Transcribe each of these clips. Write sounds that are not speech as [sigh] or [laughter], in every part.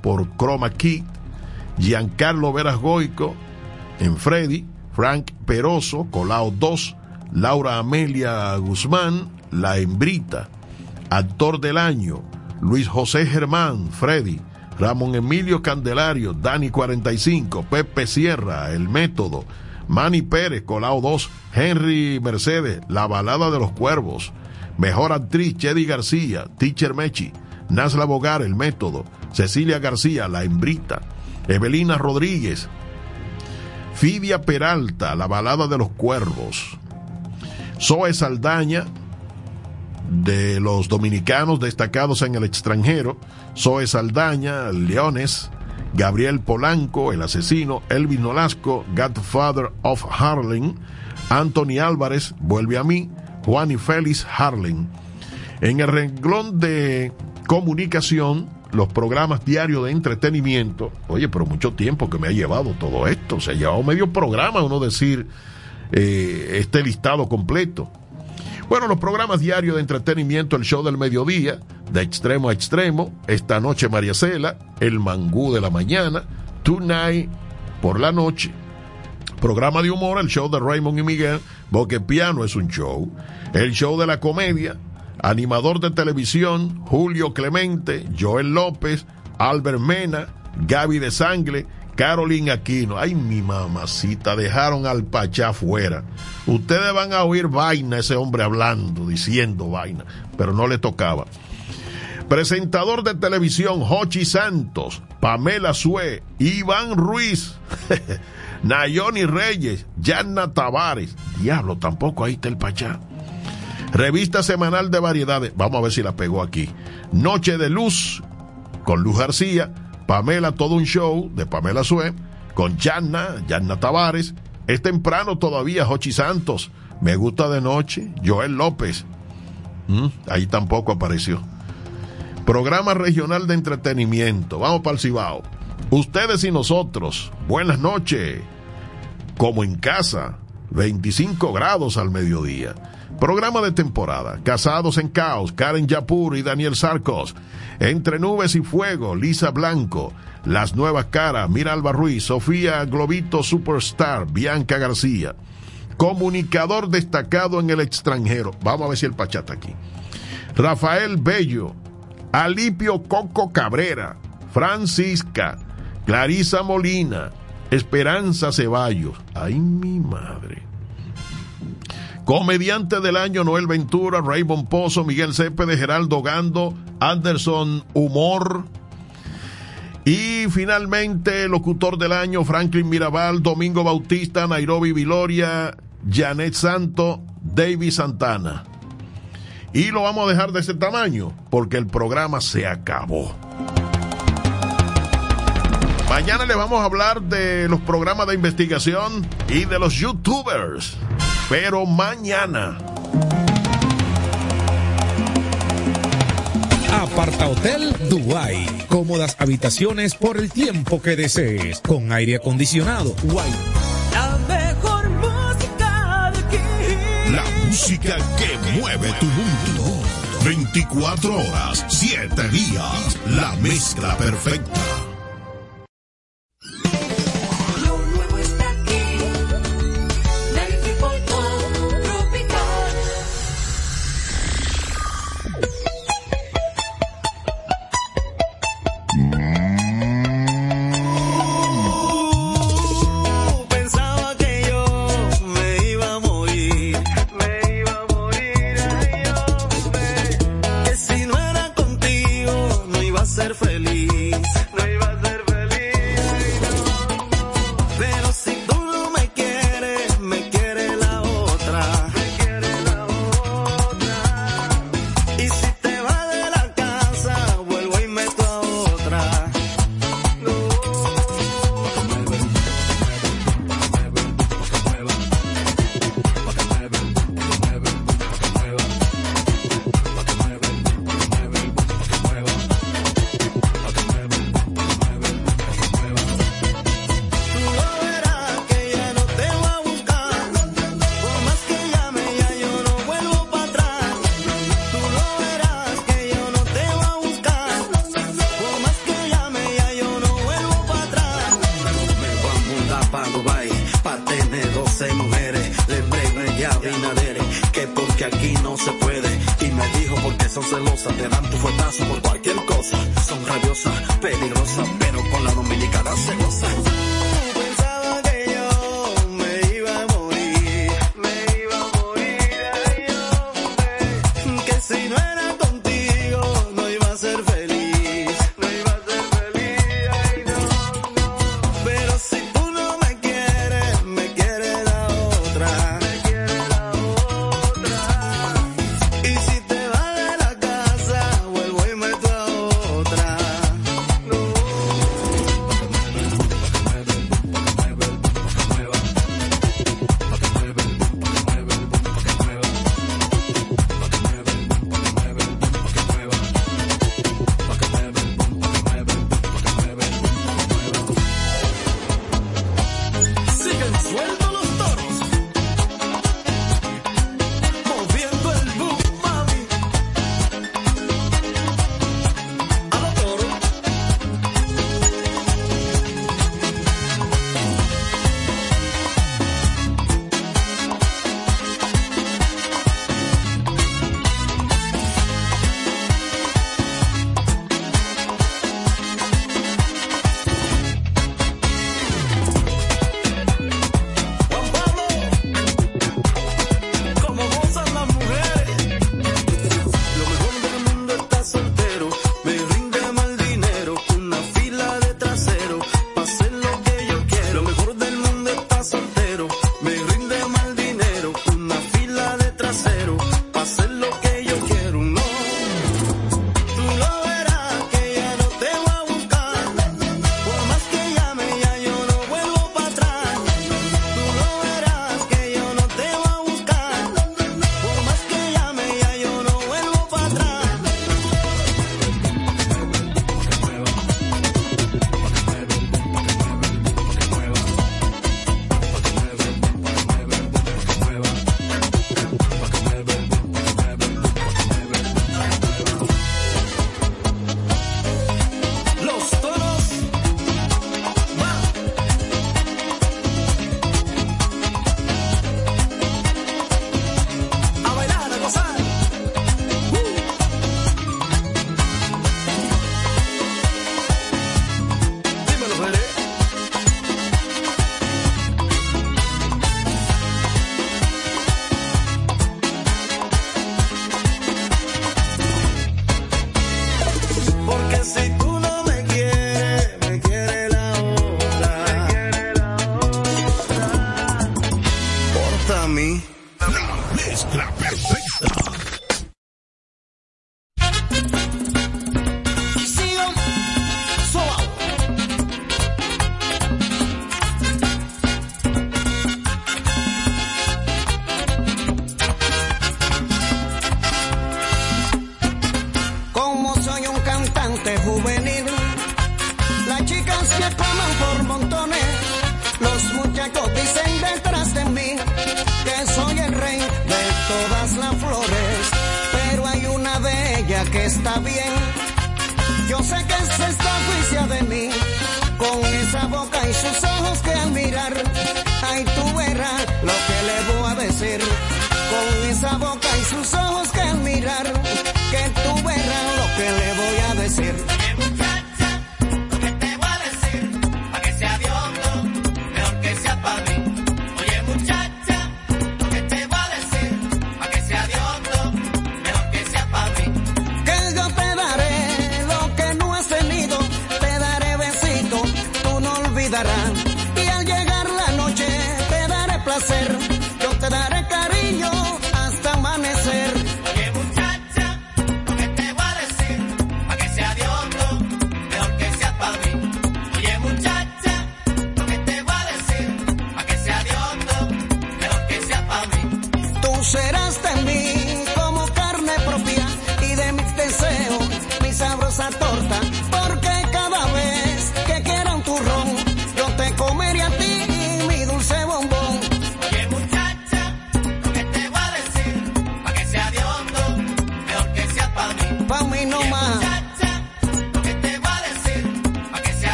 por Chroma Key, Giancarlo Veras Goico en Freddy, Frank Peroso, Colao 2, Laura Amelia Guzmán, La Hembrita, Actor del Año, Luis José Germán, Freddy, Ramón Emilio Candelario, Dani 45, Pepe Sierra, El Método, Manny Pérez, Colao 2, Henry Mercedes, La Balada de los Cuervos, Mejor Actriz, Chedi García, Teacher Mechi, Nasla Bogar, El Método, Cecilia García, La Hembrita, Evelina Rodríguez, Fidia Peralta, La Balada de los Cuervos, Zoe Saldaña, de los dominicanos destacados en el extranjero, Zoe Saldaña, Leones, Gabriel Polanco, el asesino, Elvis Nolasco, Godfather of Harlem, Anthony Álvarez, vuelve a mí, Juan y Félix Harlem. En el renglón de comunicación, los programas diarios de entretenimiento, oye, pero mucho tiempo que me ha llevado todo esto, se ha llevado medio programa uno decir eh, este listado completo. Bueno, los programas diarios de entretenimiento, el show del mediodía, de extremo a extremo, esta noche María Cela, el mangú de la mañana, Tonight por la noche, programa de humor, el show de Raymond y Miguel, Boque Piano es un show, el show de la comedia, animador de televisión, Julio Clemente, Joel López, Albert Mena, Gaby de Sangle, Carolina Aquino. Ay, mi mamacita, dejaron al Pachá fuera. Ustedes van a oír vaina, ese hombre hablando, diciendo vaina, pero no le tocaba. Presentador de televisión, Jochi Santos, Pamela Sue, Iván Ruiz, [laughs] Nayoni Reyes, Yanna Tavares. Diablo, tampoco ahí está el Pachá. Revista semanal de variedades. Vamos a ver si la pegó aquí. Noche de Luz, con Luz García. Pamela, todo un show de Pamela Sue. Con Yanna, Yanna Tavares. Es temprano todavía, Jochi Santos. Me gusta de noche, Joel López. Mm, ahí tampoco apareció. Programa regional de entretenimiento. Vamos para el Cibao. Ustedes y nosotros. Buenas noches. Como en casa. 25 grados al mediodía. Programa de temporada. Casados en Caos, Karen Yapur y Daniel Sarcos. Entre nubes y fuego, Lisa Blanco. Las nuevas caras, Miralba Ruiz, Sofía Globito Superstar, Bianca García. Comunicador destacado en el extranjero. Vamos a ver si el pachata aquí. Rafael Bello, Alipio Coco Cabrera, Francisca, Clarisa Molina, Esperanza Ceballos. Ay, mi madre. Comediante del año Noel Ventura, Raymond Pozo, Miguel Cepede, Geraldo Gando, Anderson Humor. Y finalmente, locutor del año, Franklin Mirabal, Domingo Bautista, Nairobi Viloria, Janet Santo, David Santana. Y lo vamos a dejar de ese tamaño porque el programa se acabó. Mañana les vamos a hablar de los programas de investigación y de los youtubers. Pero mañana. Aparta Hotel Dubai. Cómodas habitaciones por el tiempo que desees. Con aire acondicionado. Guay. La mejor música de aquí. La música que mueve tu mundo. 24 horas, 7 días. La mezcla perfecta. Y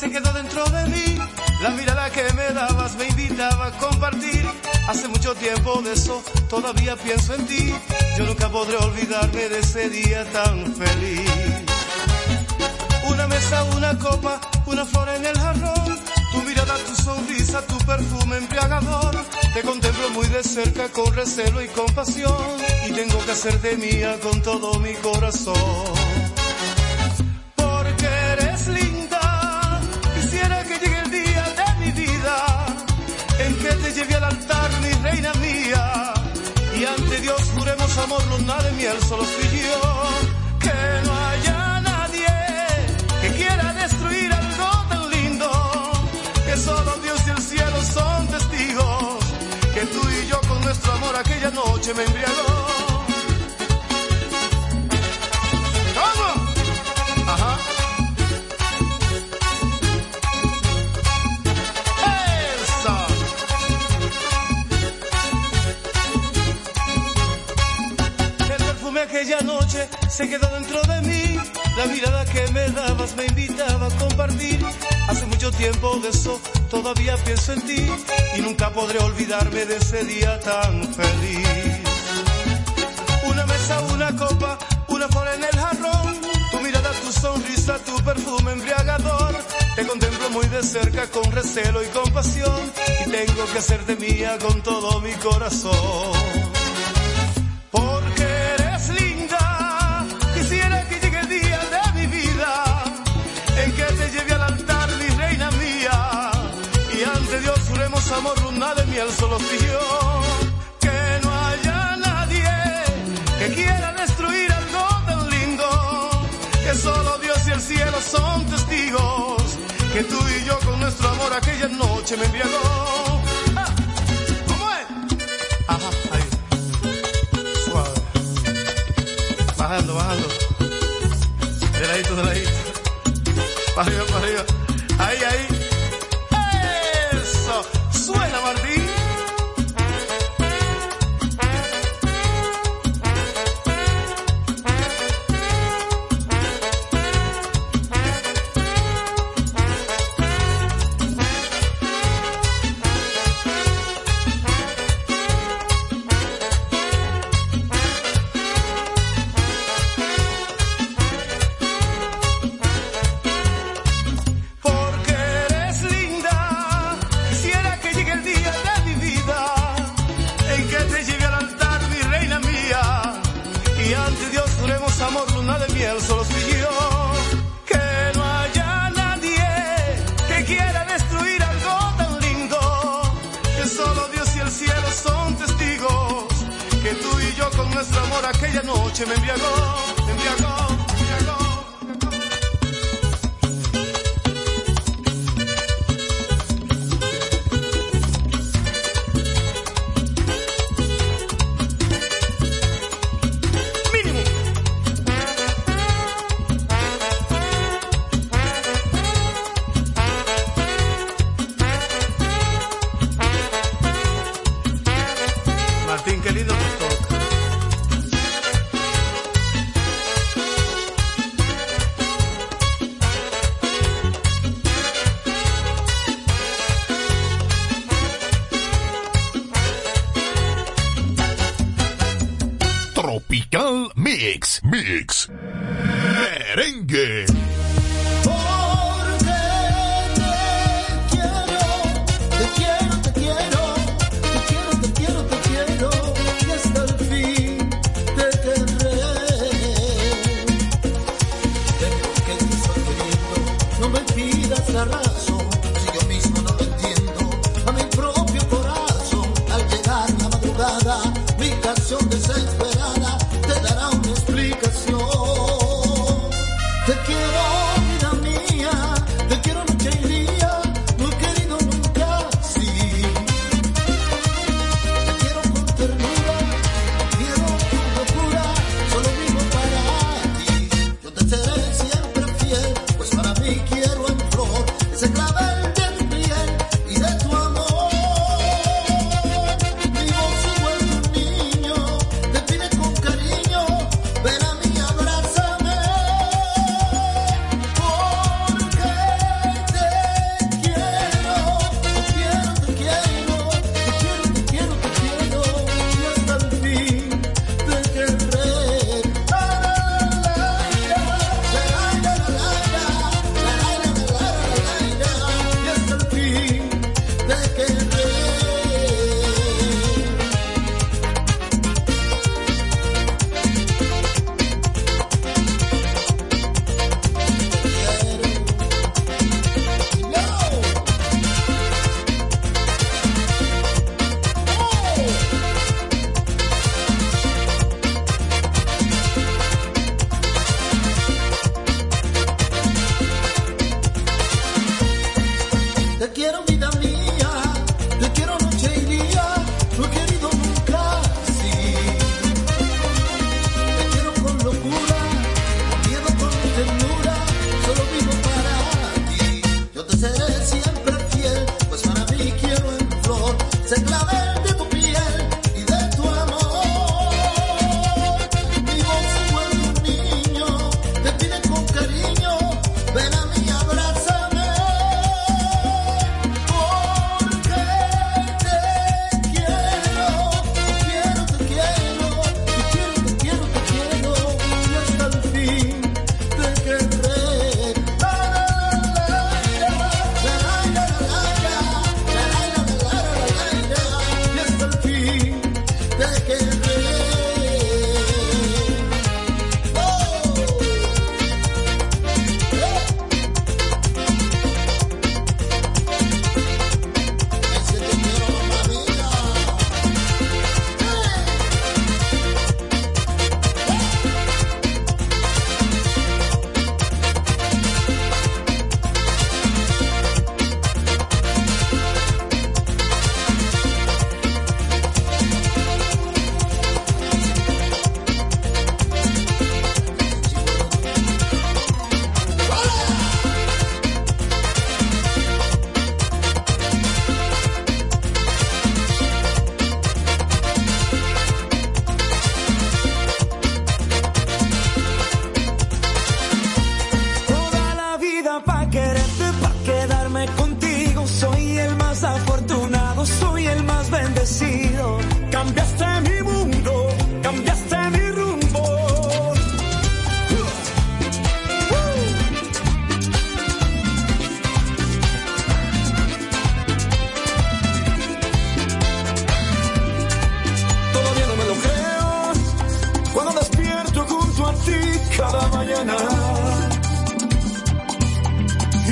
se quedó dentro de mí. La mirada que me dabas me invitaba a compartir. Hace mucho tiempo de eso todavía pienso en ti. Yo nunca podré olvidarme de ese día tan feliz. Una mesa, una copa, una flor en el jarrón. Tu mirada, tu sonrisa, tu perfume embriagador. Te contemplo muy de cerca con recelo y compasión. Y tengo que hacerte mía con todo mi corazón amor, luna de miel, solo tú y yo. Que no haya nadie que quiera destruir algo tan lindo. Que solo Dios y el cielo son testigos. Que tú y yo con nuestro amor aquella noche me embriagó. Se quedó dentro de mí. La mirada que me dabas me invitaba a compartir. Hace mucho tiempo de eso todavía pienso en ti y nunca podré olvidarme de ese día tan feliz. Una mesa, una copa, una flor en el jarrón. Tu mirada, tu sonrisa, tu perfume embriagador. Te contemplo muy de cerca con recelo y compasión. Y tengo que hacerte mía con todo mi corazón. Miel, solo yo. Que no haya nadie que quiera destruir algo tan lindo. Que solo Dios y el cielo son testigos. Que tú y yo con nuestro amor aquella noche me embriagó. Ah. Bajando, bajando. De ladito, de ladito. Para arriba, para arriba. Tropical Mix. Mix. Merengue.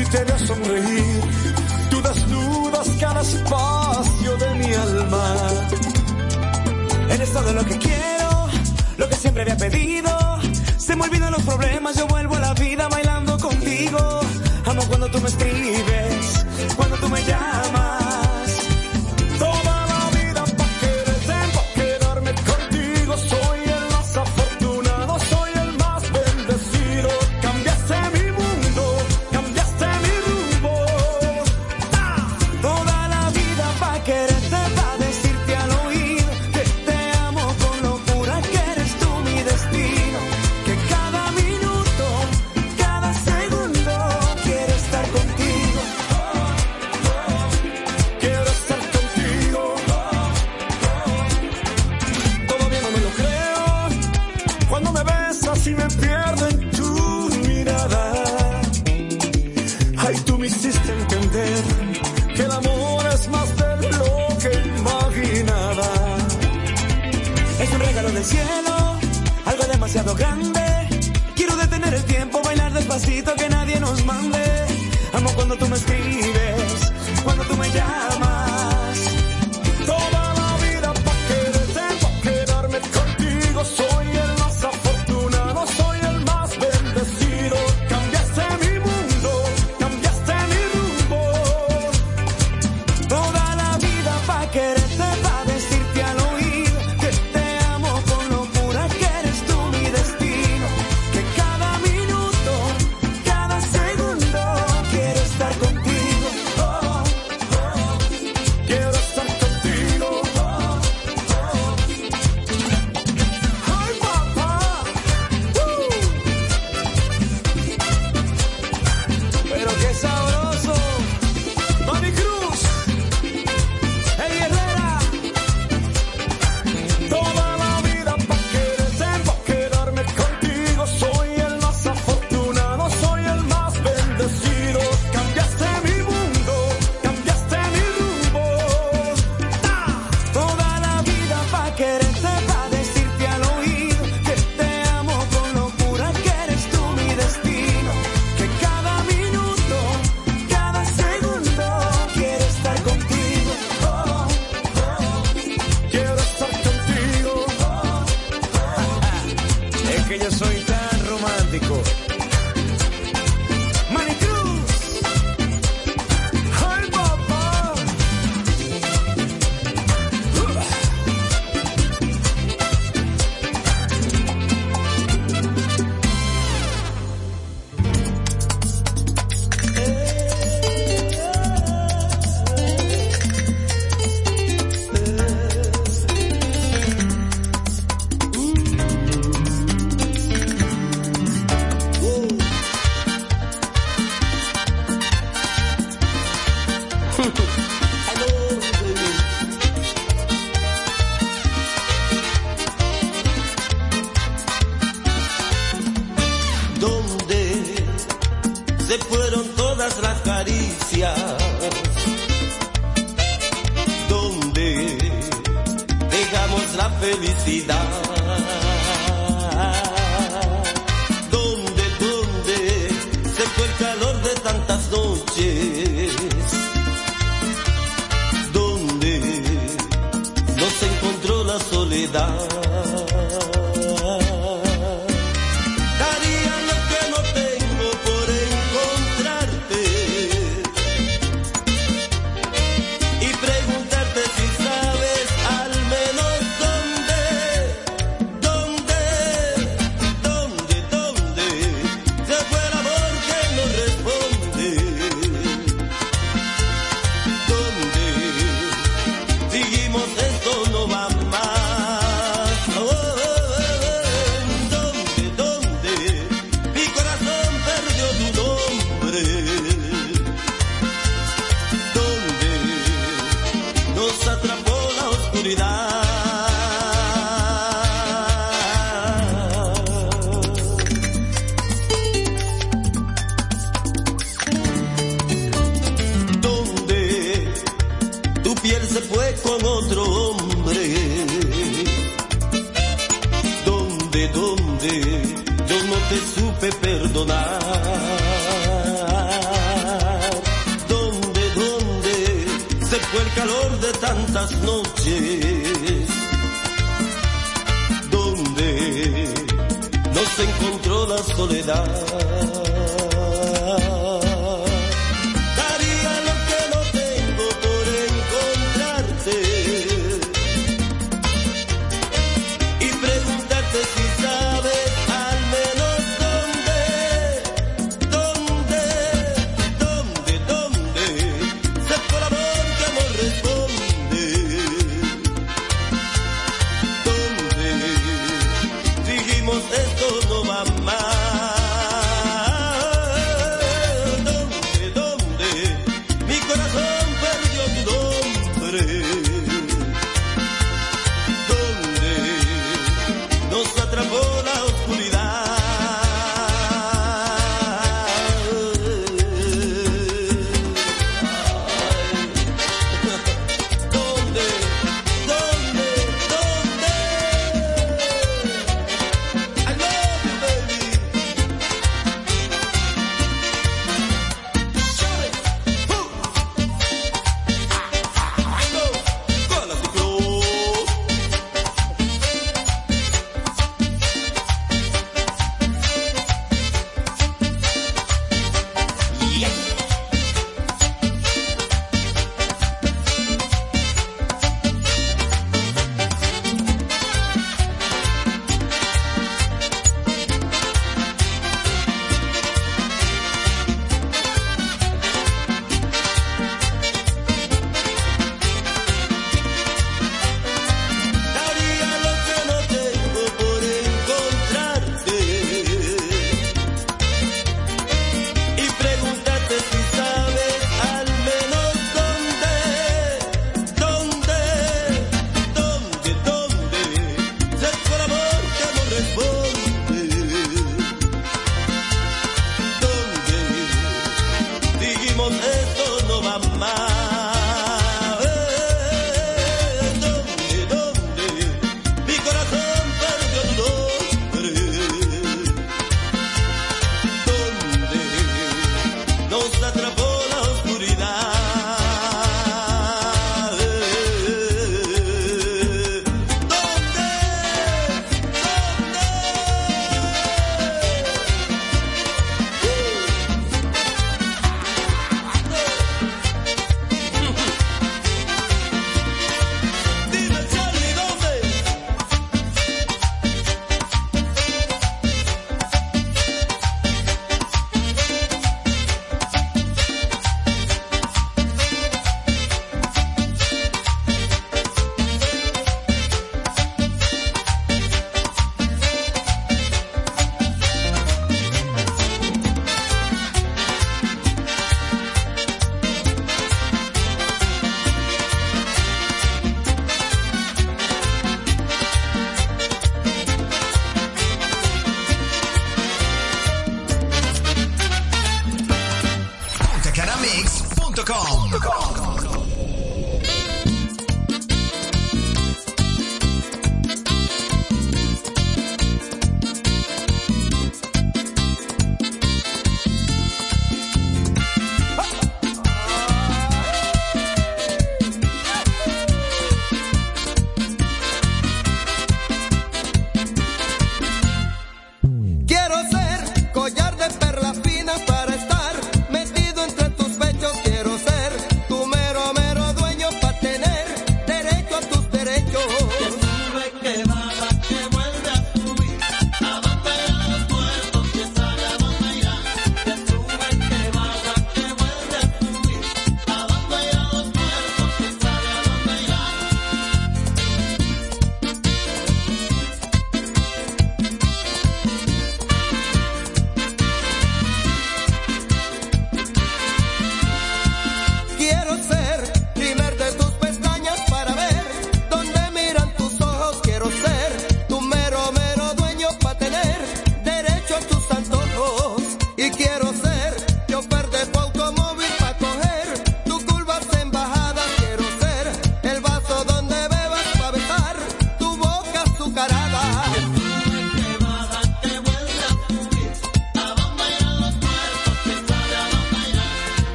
y te veo sonreír. Tú desnudas cada espacio de mi alma. Eres todo lo que quiero, lo que siempre había pedido. Se me olvidan los problemas, yo vuelvo a la vida bailando contigo. Amo cuando tú me escribes, cuando tú me llamas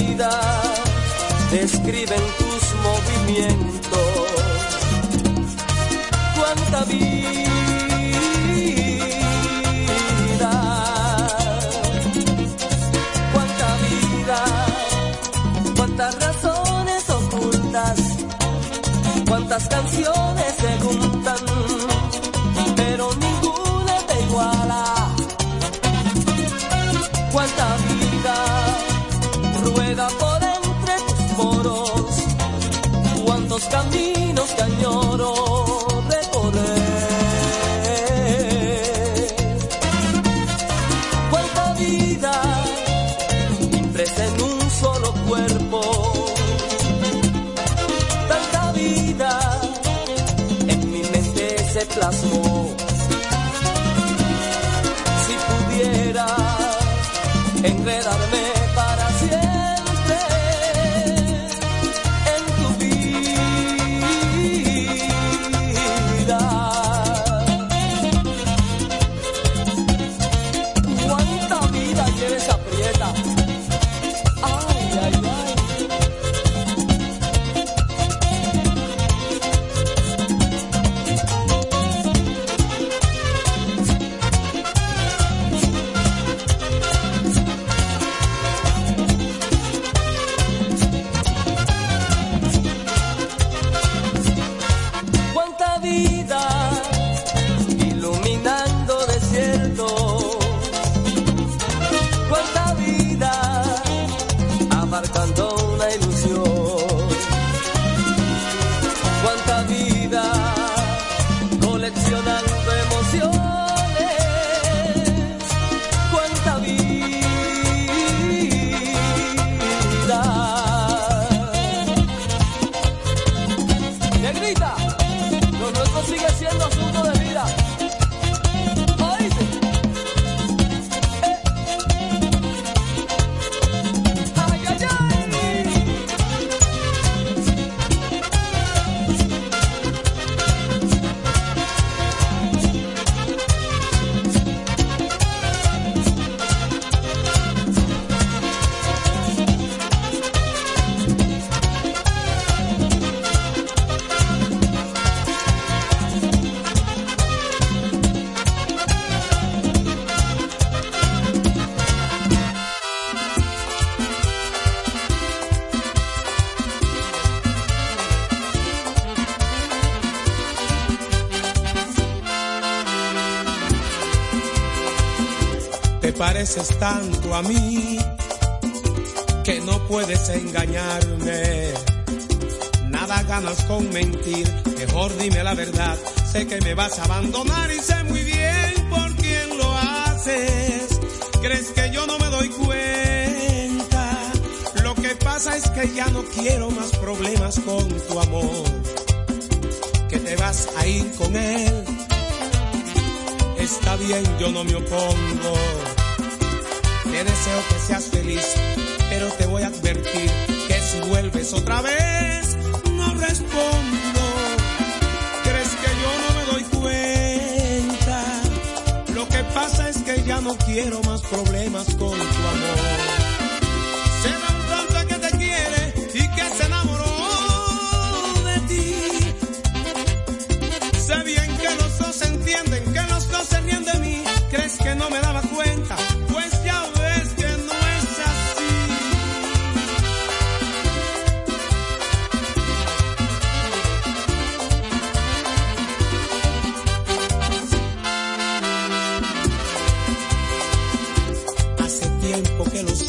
vida describen tus movimientos. Cuánta vida, cuánta vida, cuántas razones ocultas, cuántas canciones. A mí que no puedes engañarme. Nada ganas con mentir, mejor dime la verdad. Sé que me vas a abandonar y sé muy bien por quién lo haces. ¿Crees que yo no me doy cuenta? Lo que pasa es que ya no quiero más problemas con tu amor. Que te vas a ir con él. Está bien, yo no me opongo. Te deseo que seas feliz, pero te voy a advertir que si vuelves otra vez, no respondo. ¿Crees que yo no me doy cuenta? Lo que pasa es que ya no quiero más problemas con tu amor.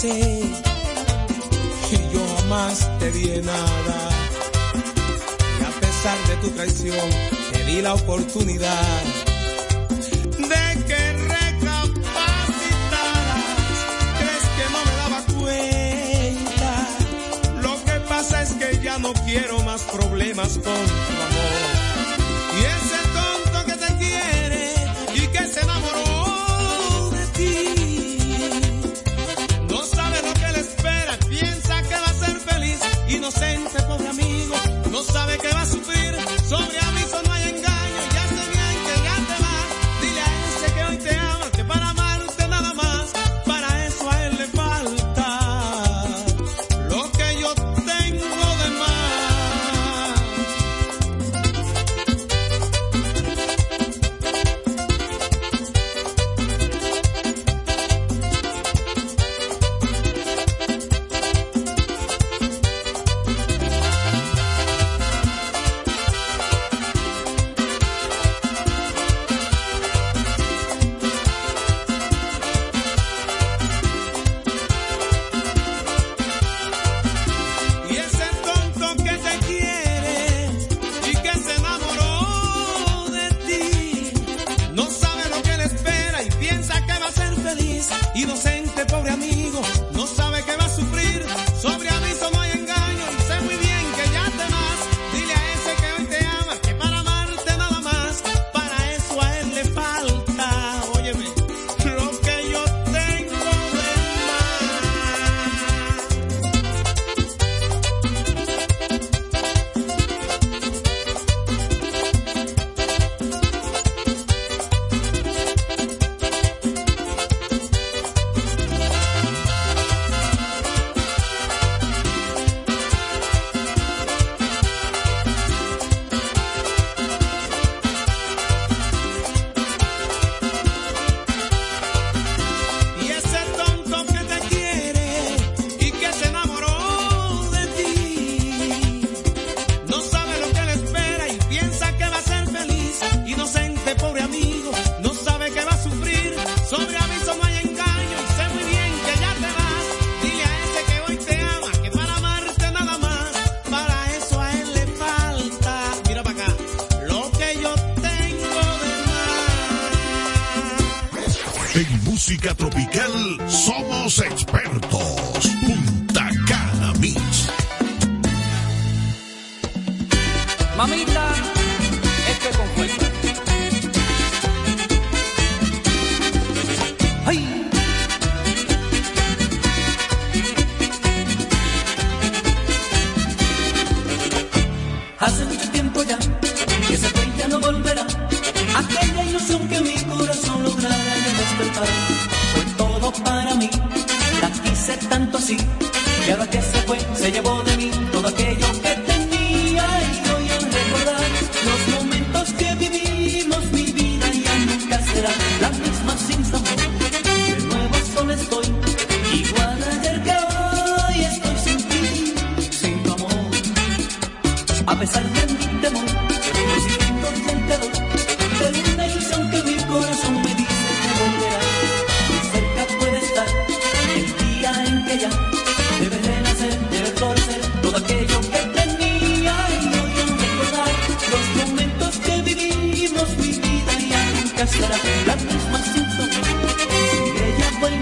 Que sé y yo jamás te di nada. Y a pesar de tu traición, te di la oportunidad de que recapacitaras. ¿Crees que no me daba cuenta? Lo que pasa es que ya no quiero más problemas con tu amor.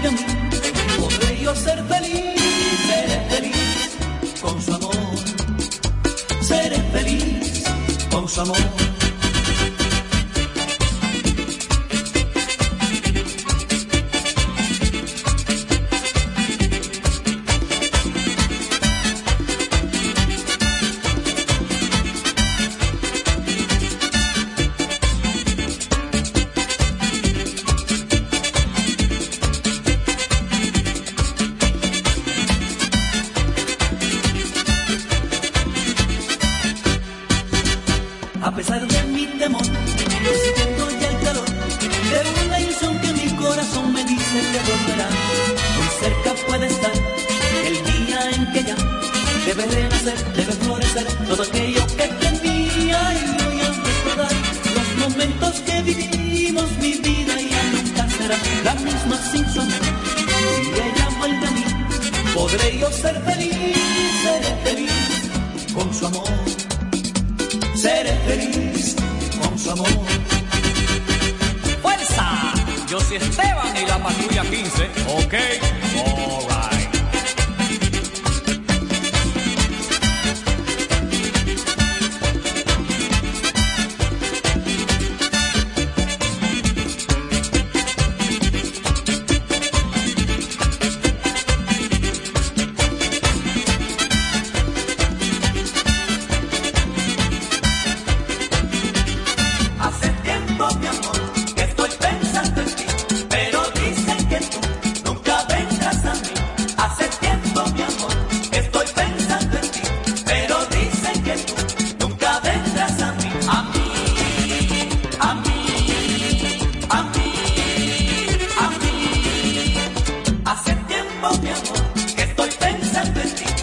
de podré yo ser feliz, seré feliz con su amor, seré feliz con su amor. serpentine.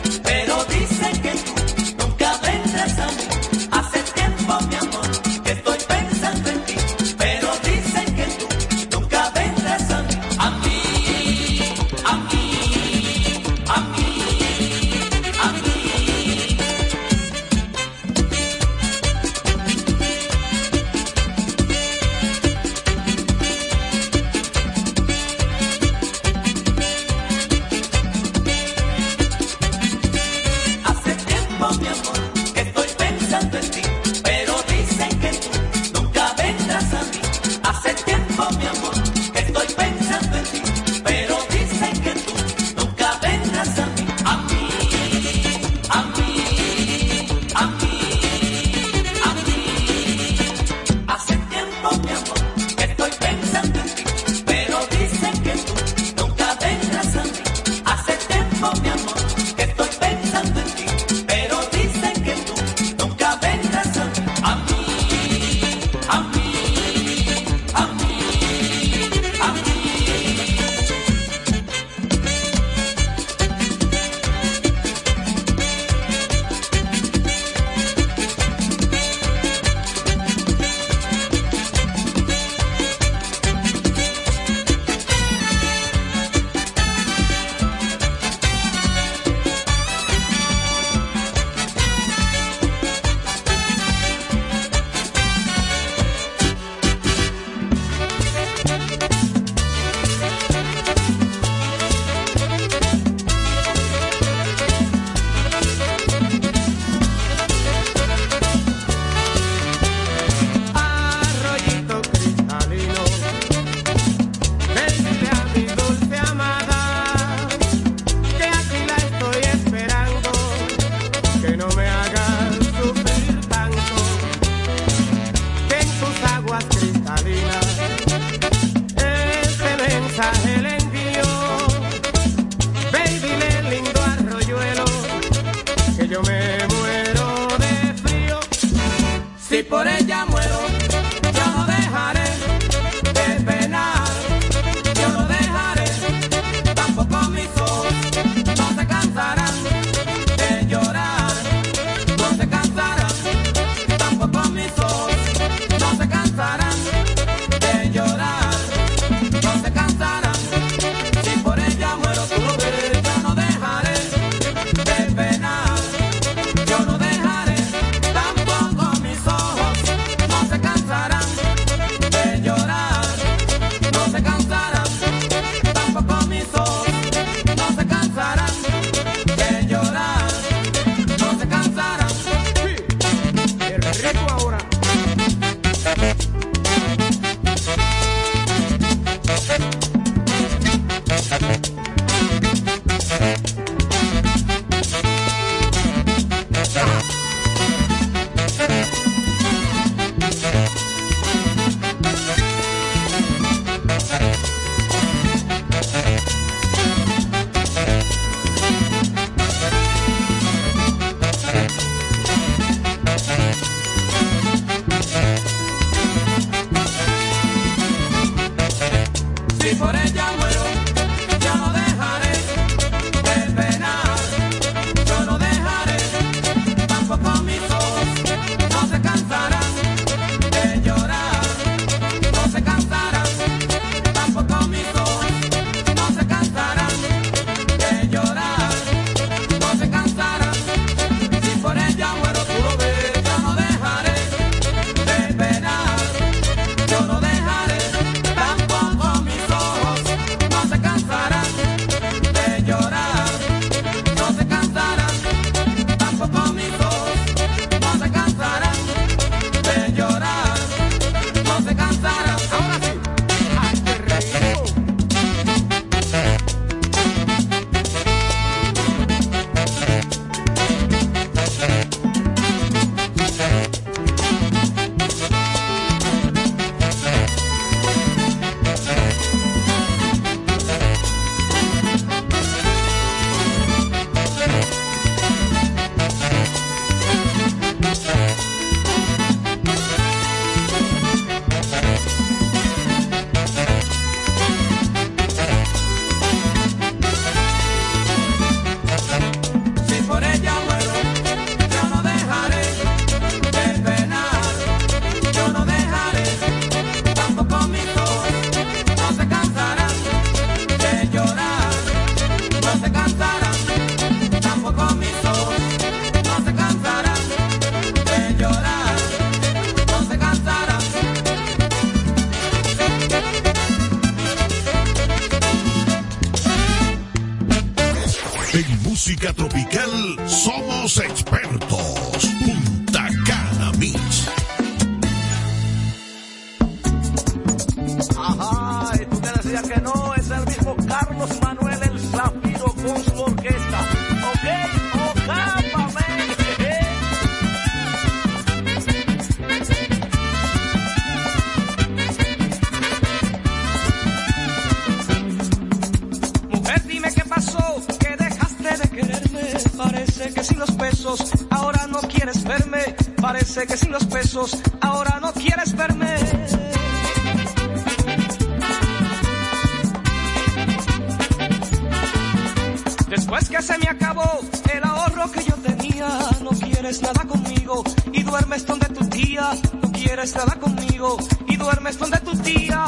es que se me acabó el ahorro que yo tenía. No quieres nada conmigo y duermes donde tu tía. No quieres nada conmigo y duermes donde tu tía.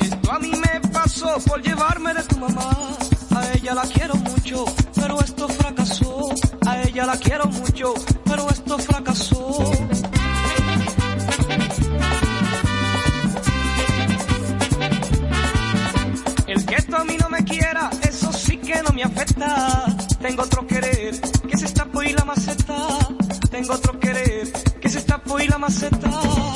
Esto a mí me pasó por llevarme de tu mamá. A ella la quiero mucho, pero esto fracasó. A ella la quiero mucho, pero esto fracasó. quiera, eso sí que no me afecta. Tengo otro querer, que se está y la maceta. Tengo otro querer, que se está y la maceta.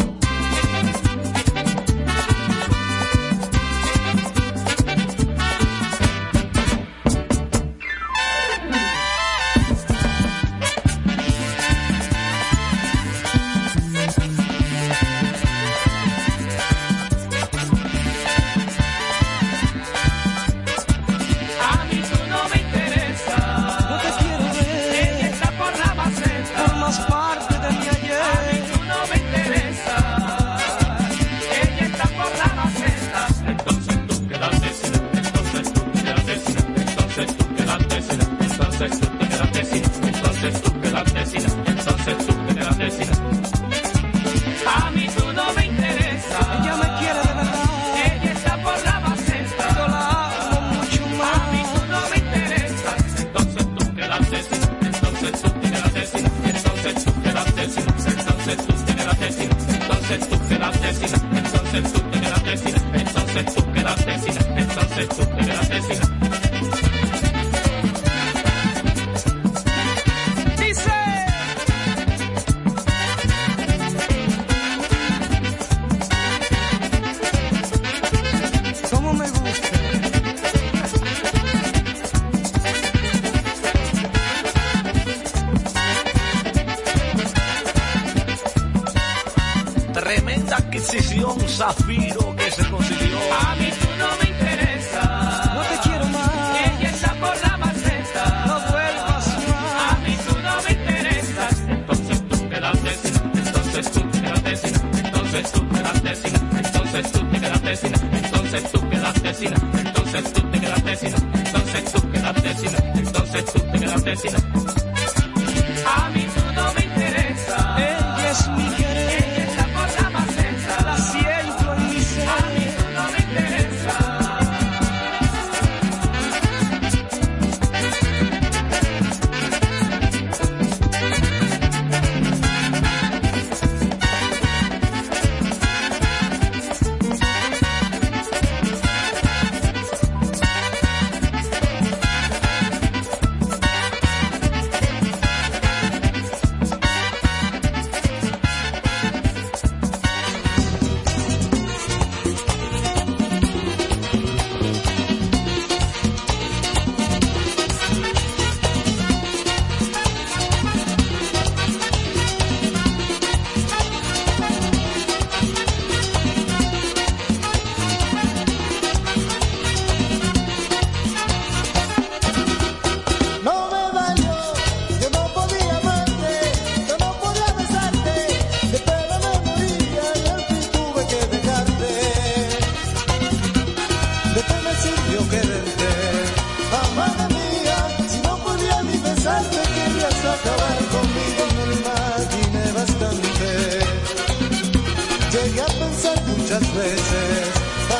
llegué a pensar muchas veces,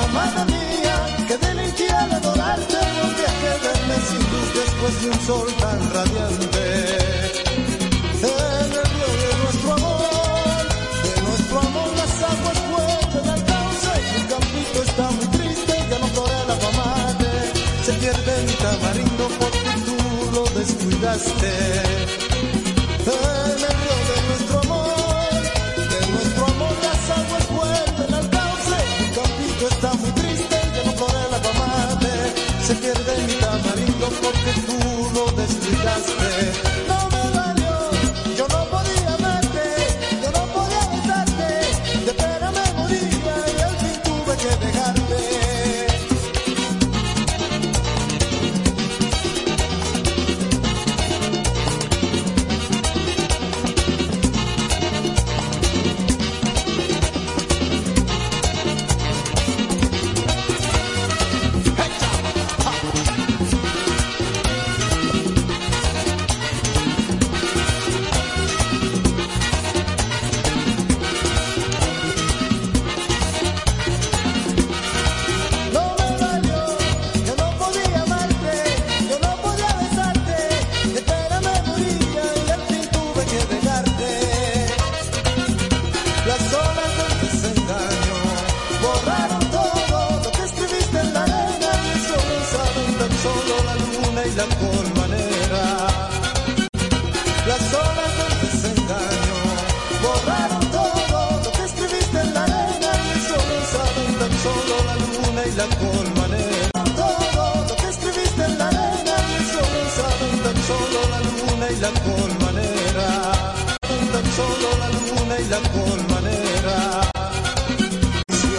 amada mía, que delinquí al adorarte, volví a quedarme sin luz después de un sol tan radiante. En el río de nuestro amor, de nuestro amor las aguas vuelven al cauce, el campito está muy triste, ya no flora la pamate, se pierde mi tamarindo porque tú lo descuidaste.